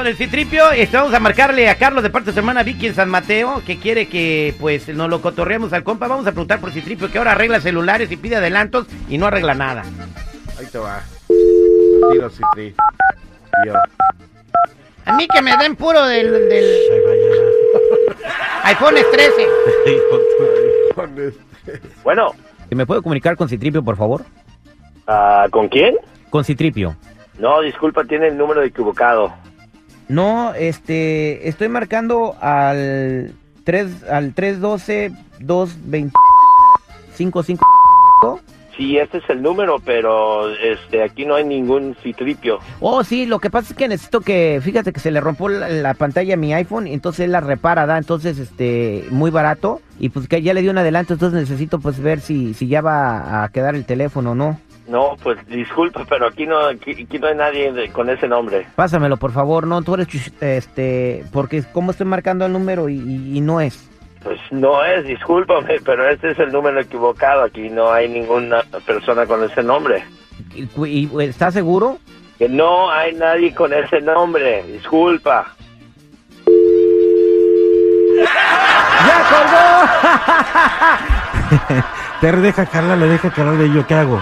Con el citripio. Este, vamos a marcarle a Carlos de parte de su hermana Vicky en San Mateo, que quiere que pues nos lo cotorreemos al compa. Vamos a preguntar por citripio, que ahora arregla celulares y pide adelantos y no arregla nada. Ahí te va. Tiro Citri. Tío. A mí que me den puro del, del iPhone 13. Con este. Bueno, ¿Me puedo comunicar con citripio, por favor? ah, ¿con quién? Con citripio. No, disculpa, tiene el número equivocado. No, este, estoy marcando al 3, al 312 225 Sí, este es el número, pero este aquí no hay ningún citripio. Oh, sí, lo que pasa es que necesito que, fíjate que se le rompió la, la pantalla a mi iPhone, entonces él la repara, da, entonces, este, muy barato, y pues que ya le dio un adelanto, entonces necesito pues ver si, si ya va a quedar el teléfono o no. No, pues disculpa, pero aquí no aquí, aquí no hay nadie de- con ese nombre. Pásamelo, por favor, no, tú eres, este, porque como estoy marcando el número y, y- y no es. Pues no es, discúlpame, pero este es el número equivocado. Aquí no hay ninguna persona con ese nombre. ¿Y, y- ¿Estás seguro? Que no hay nadie con ese nombre. Disculpa. ¡Ya colgó! Te deja Carla, le deja Carla de yo, ¿qué hago?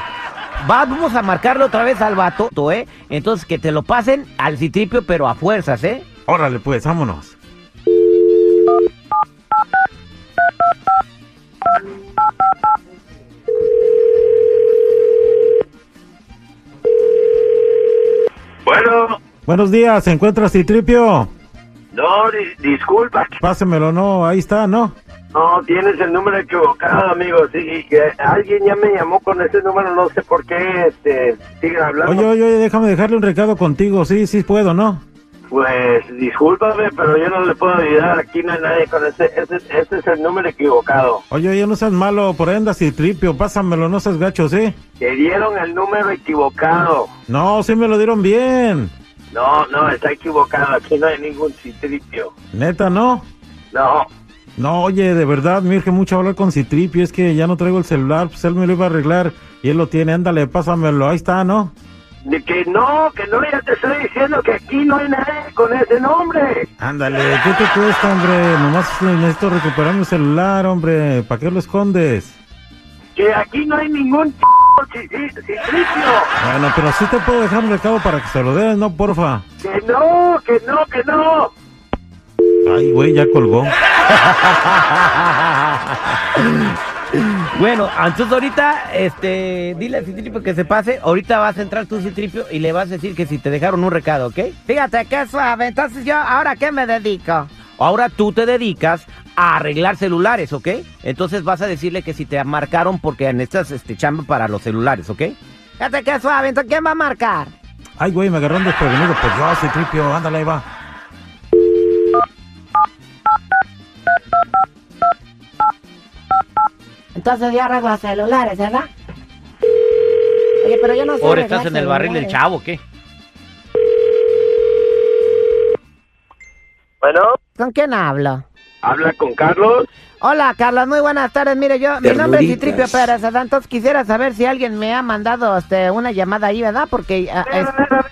Va, vamos a marcarle otra vez al vato, ¿eh? Entonces que te lo pasen al citripio, pero a fuerzas, ¿eh? Órale pues, vámonos. Bueno, Buenos días, ¿se encuentra Citripio? no, di- disculpa. Pásemelo, no, ahí está, ¿no? No, tienes el número equivocado, amigo. Sí, que alguien ya me llamó con ese número, no sé por qué, este, siguen hablando. Oye, oye, oye, déjame dejarle un recado contigo, sí, sí puedo, ¿no? Pues, discúlpame, pero yo no le puedo ayudar. Aquí no hay nadie con ese, ese, ese es el número equivocado. Oye, oye, no seas malo, por ahí anda Citripio, pásamelo, no seas gacho, ¿sí? Te dieron el número equivocado. No, sí me lo dieron bien. No, no, está equivocado. Aquí no hay ningún citripio. Neta, ¿no? No, No, oye, de verdad, me urge mucho hablar con Citripio, es que ya no traigo el celular, pues él me lo iba a arreglar y él lo tiene, ándale, pásamelo, ahí está, ¿no? de que no, que no, ya te estoy diciendo que aquí no hay nadie con ese nombre. Ándale, ¿qué te cuesta, hombre? Nomás necesito recuperar mi celular, hombre, ¿para qué lo escondes? Que aquí no hay ningún citripio. Bueno, pero sí te puedo dejar un recado para que se lo des, ¿no? Porfa. Que no, que no, que no. Ay, güey, ya colgó. Bueno, entonces ahorita, este, dile a Citripio que se pase. Ahorita vas a entrar tú, Citripio, y le vas a decir que si te dejaron un recado, ¿ok? Fíjate qué suave. Entonces yo, ¿ahora qué me dedico? Ahora tú te dedicas a arreglar celulares, ¿ok? Entonces vas a decirle que si te marcaron porque necesitas este chamba para los celulares, ¿ok? Fíjate qué suave. Entonces, ¿quién va a marcar? Ay, güey, me agarró un desprevenido. Pues yo, Citripio, ándale, ahí va. Entonces yo arreglo celulares, ¿verdad? Oye, pero yo no sé Ahora estás en el barril del chavo, ¿qué? Bueno, ¿Con quién hablo? habla con Carlos. Hola, Carlos, muy buenas tardes. Mire, yo, mi nombre es Citripio Pérez, ¿verdad? Entonces quisiera saber si alguien me ha mandado este, una llamada ahí, ¿verdad? Porque... ah, A ver, es- a a a a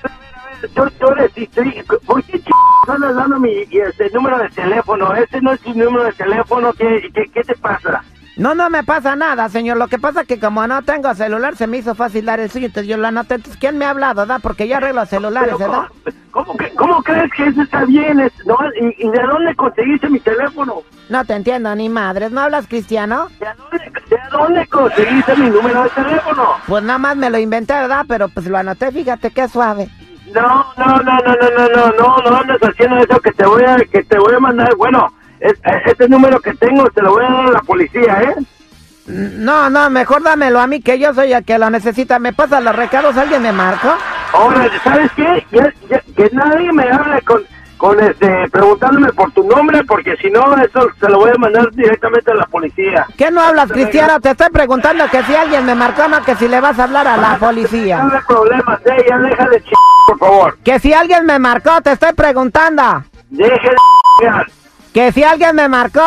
Tú, tú eres citripio. ¿Por qué ch... estás dando mi este número de teléfono? Este no es tu número de teléfono. ¿Qué, qué, qué te pasa? No, no me pasa nada, señor. Lo que pasa es que como no tengo celular, se me hizo fácil dar el suyo, entonces yo lo anoté. Entonces, ¿quién me ha hablado, verdad? Porque yo arreglo celulares, ¿verdad? ¿cómo, cómo cómo crees que eso está bien? Es- no, ¿y, y de dónde conseguiste mi teléfono? No te entiendo, ni madres. ¿No hablas cristiano? ¿De dónde, de dónde conseguiste mi número de teléfono? Pues nada más me lo inventé, ¿verdad? Pero pues lo anoté, fíjate qué suave. No, no, no, no, no, no, no, no, no andes haciendo eso que te voy a, que te voy a mandar. Bueno, este número que tengo te lo voy a dar a la policía, ¿eh? No, no, mejor dámelo a mí, que yo soy el que lo necesita. ¿Me pasa los recados? ¿Alguien me marcó? Ahora, ¿sabes qué? Ya- ya- que nadie me hable con, con este, preguntándome por tu nombre, porque si no, eso se lo voy a mandar directamente a la policía. ¿Qué no hablas, cristiano? Te estoy preguntando que si alguien me marcó, no que si le vas a hablar a la No policía. hay problemas, eh, ya deja de ch... por favor. Que si alguien me marcó, te estoy preguntando. Deje de ch... Que si alguien me marcó.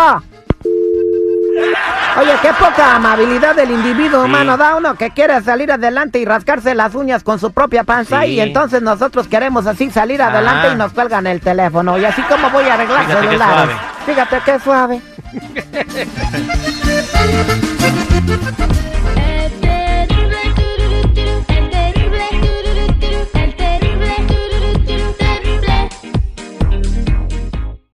Oye, qué poca amabilidad del individuo humano da uno que quiere salir adelante y rascarse las uñas con su propia panza y entonces nosotros queremos así salir adelante y nos cuelgan el teléfono. Y así como voy a arreglar Fíjate Fíjate qué suave.